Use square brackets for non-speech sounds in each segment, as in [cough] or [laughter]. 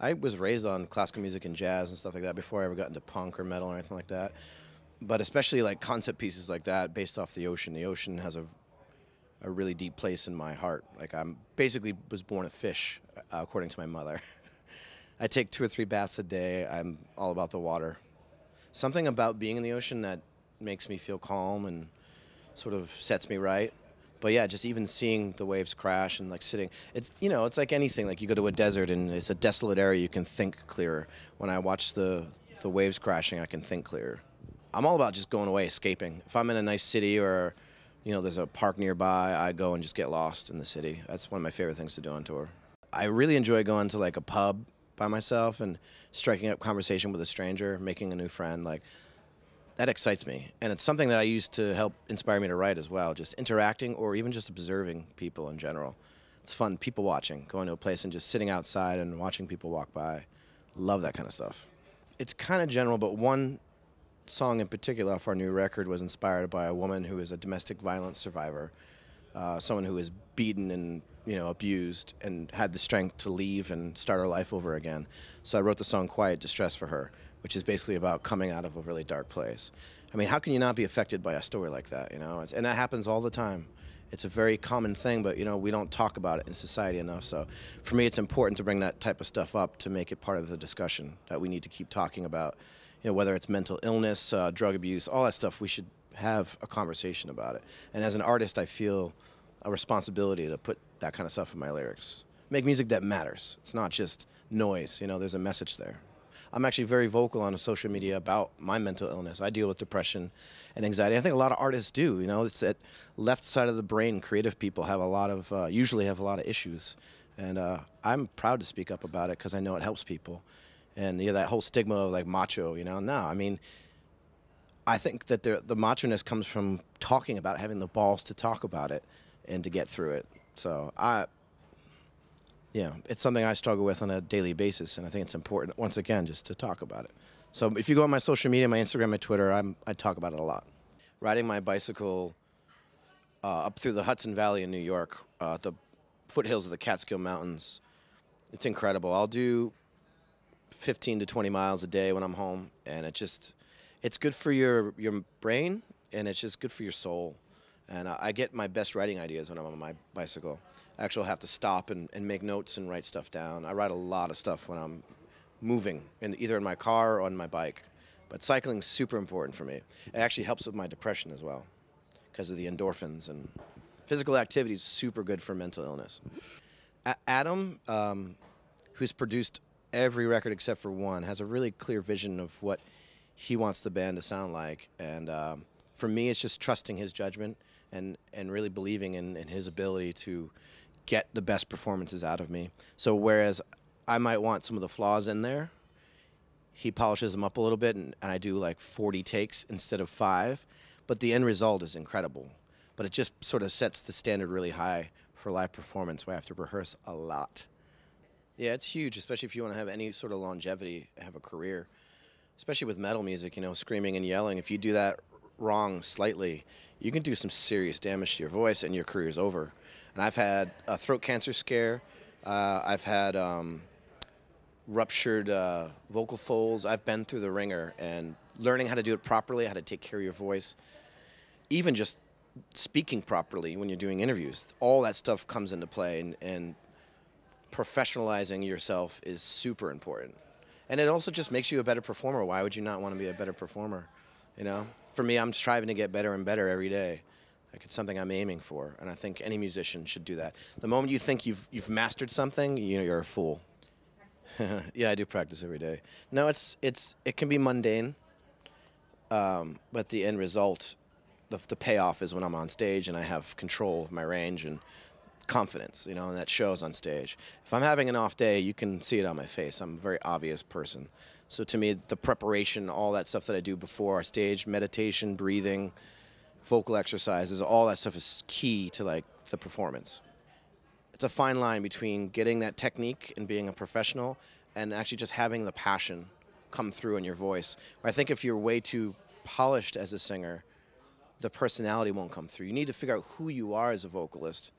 I was raised on classical music and jazz and stuff like that before I ever got into punk or metal or anything like that. But especially like concept pieces like that based off the ocean. The ocean has a a really deep place in my heart. Like I'm basically was born a fish, uh, according to my mother. [laughs] I take two or three baths a day. I'm all about the water. Something about being in the ocean that makes me feel calm and sort of sets me right. But yeah, just even seeing the waves crash and like sitting, it's you know, it's like anything. Like you go to a desert and it's a desolate area, you can think clearer. When I watch the the waves crashing, I can think clearer. I'm all about just going away, escaping. If I'm in a nice city or you know, there's a park nearby, I go and just get lost in the city. That's one of my favorite things to do on tour. I really enjoy going to like a pub by myself and striking up conversation with a stranger, making a new friend. Like that excites me, and it's something that I use to help inspire me to write as well. Just interacting or even just observing people in general. It's fun. People watching, going to a place and just sitting outside and watching people walk by. Love that kind of stuff. It's kind of general, but one song in particular off our new record was inspired by a woman who is a domestic violence survivor, uh, someone who was beaten and you know abused and had the strength to leave and start her life over again. So I wrote the song "Quiet Distress" for her, which is basically about coming out of a really dark place. I mean, how can you not be affected by a story like that? You know, and that happens all the time. It's a very common thing, but you know we don't talk about it in society enough. So, for me, it's important to bring that type of stuff up to make it part of the discussion that we need to keep talking about you know, whether it's mental illness, uh, drug abuse, all that stuff, we should have a conversation about it. And as an artist, I feel a responsibility to put that kind of stuff in my lyrics. Make music that matters. It's not just noise, you know, there's a message there. I'm actually very vocal on social media about my mental illness. I deal with depression and anxiety. I think a lot of artists do. You know, it's that left side of the brain. Creative people have a lot of, uh, usually have a lot of issues, and uh, I'm proud to speak up about it because I know it helps people and you know that whole stigma of like macho. You know, no, I mean, I think that the the macho-ness comes from talking about it, having the balls to talk about it and to get through it. So I, yeah, it's something I struggle with on a daily basis, and I think it's important once again just to talk about it. So if you go on my social media, my Instagram, my Twitter, I'm, I talk about it a lot. Riding my bicycle uh, up through the Hudson Valley in New York, uh, the foothills of the Catskill Mountains, it's incredible. I'll do 15 to 20 miles a day when I'm home, and it just it's good for your your brain and it's just good for your soul. And I, get my best writing ideas when I'm on my bicycle. I actually have to stop and, and make notes and write stuff down. I write a lot of stuff when I'm moving, in, either in my car or on my bike. But cycling's super important for me. It actually helps with my depression as well because of the endorphins and physical activity is super good for mental illness. A- Adam, um, who's produced every record except for one has a really clear vision of what he wants the band to sound like. And um, for me, it's just trusting his judgment and, and really believing in, in his ability to get the best performances out of me. So whereas I might want some of the flaws in there, he polishes them up a little bit, and, and I do like 40 takes instead of five. But the end result is incredible. But it just sort of sets the standard really high for live performance I have to rehearse a lot. Yeah, it's huge, especially if you want to have any sort of longevity, have a career. Especially with metal music, you know, screaming and yelling. If you do that wrong slightly, you can do some serious damage to your voice, and your career is over. And I've had a throat cancer scare. Uh, I've had um, ruptured uh, vocal folds. I've been through the ringer, and learning how to do it properly, how to take care of your voice, even just speaking properly when you're doing interviews, all that stuff comes into play. And, and professionalizing yourself is super important. And it also just makes you a better performer. Why would you not want to be a better performer? You know, for me, I'm striving to get better and better every day. Like it's something I'm aiming for, and I think any musician should do that. The moment you think you've you've mastered something, you know, you're a fool. [laughs] yeah, I do practice every day. No, it's it's it can be mundane, um, but the end result, the, the payoff is when I'm on stage and I have control of my range and confidence, you know, and that shows on stage. If I'm having an off day, you can see it on my face. I'm a very obvious person. So to me, the preparation, all that stuff that I do before our stage, meditation, breathing, vocal exercises, all that stuff is key to like the performance. It's a fine line between getting that technique and being a professional and actually just having the passion come through in your voice. I think if you're way too polished as a singer, the personality won't come through. You need to figure out who you are as a vocalist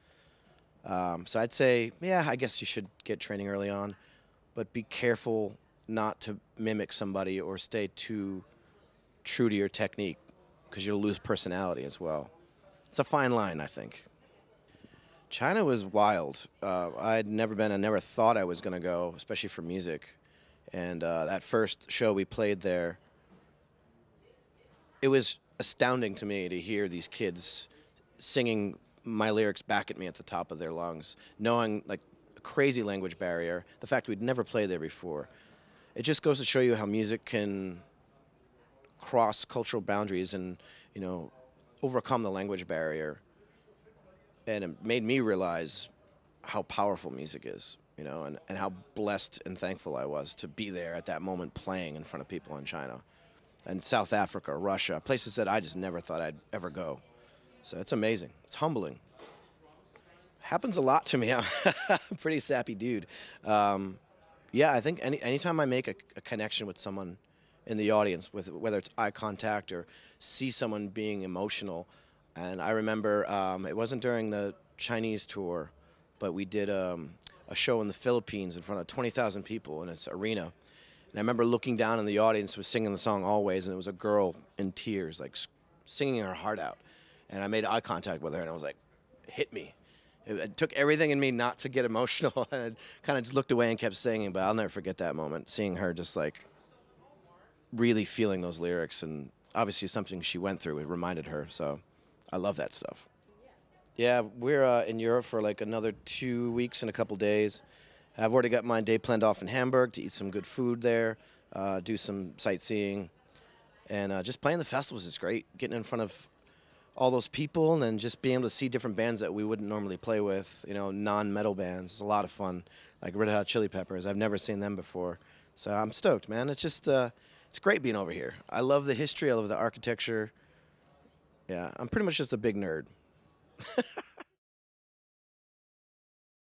um, so I'd say, yeah, I guess you should get training early on. but be careful not to mimic somebody or stay too true to your technique because you'll lose personality as well. It's a fine line, I think. China was wild. Uh, I'd never been, I never thought I was going to go, especially for music. And uh, that first show we played there, it was astounding to me to hear these kids singing my lyrics back at me at the top of their lungs, knowing like a crazy language barrier, the fact we'd never played there before. It just goes to show you how music can cross cultural boundaries and, you know, overcome the language barrier. And it made me realize how powerful music is, you know, and, and how blessed and thankful I was to be there at that moment playing in front of people in China and South Africa, Russia, places that I just never thought I'd ever go. So it's amazing. It's humbling. Happens a lot to me. [laughs] I'm a pretty sappy dude. Um, yeah, I think any anytime I make a, a, connection with someone in the audience, with whether it's eye contact or see someone being emotional, and I remember um, it wasn't during the Chinese tour, but we did um, a show in the Philippines in front of 20,000 people in its arena. And I remember looking down in the audience was singing the song Always, and it was a girl in tears, like singing her heart out and I made eye contact with her, and I was like, hit me. It, it took everything in me not to get emotional, [laughs] and kind of just looked away and kept singing. But I'll never forget that moment, seeing her just like really feeling those lyrics, and obviously something she went through. It reminded her, so I love that stuff. Yeah, we're uh, in Europe for like another two weeks and a couple days. I've already got my day planned off in Hamburg to eat some good food there, uh, do some sightseeing, and uh, just playing the festivals is great. Getting in front of all those people and then just being able to see different bands that we wouldn't normally play with, you know, non-metal bands. It's a lot of fun. Like Red Hot Chili Peppers, I've never seen them before, so I'm stoked, man. It's just uh, it's great being over here. I love the history. I love the architecture. Yeah, I'm pretty much just a big nerd. [laughs]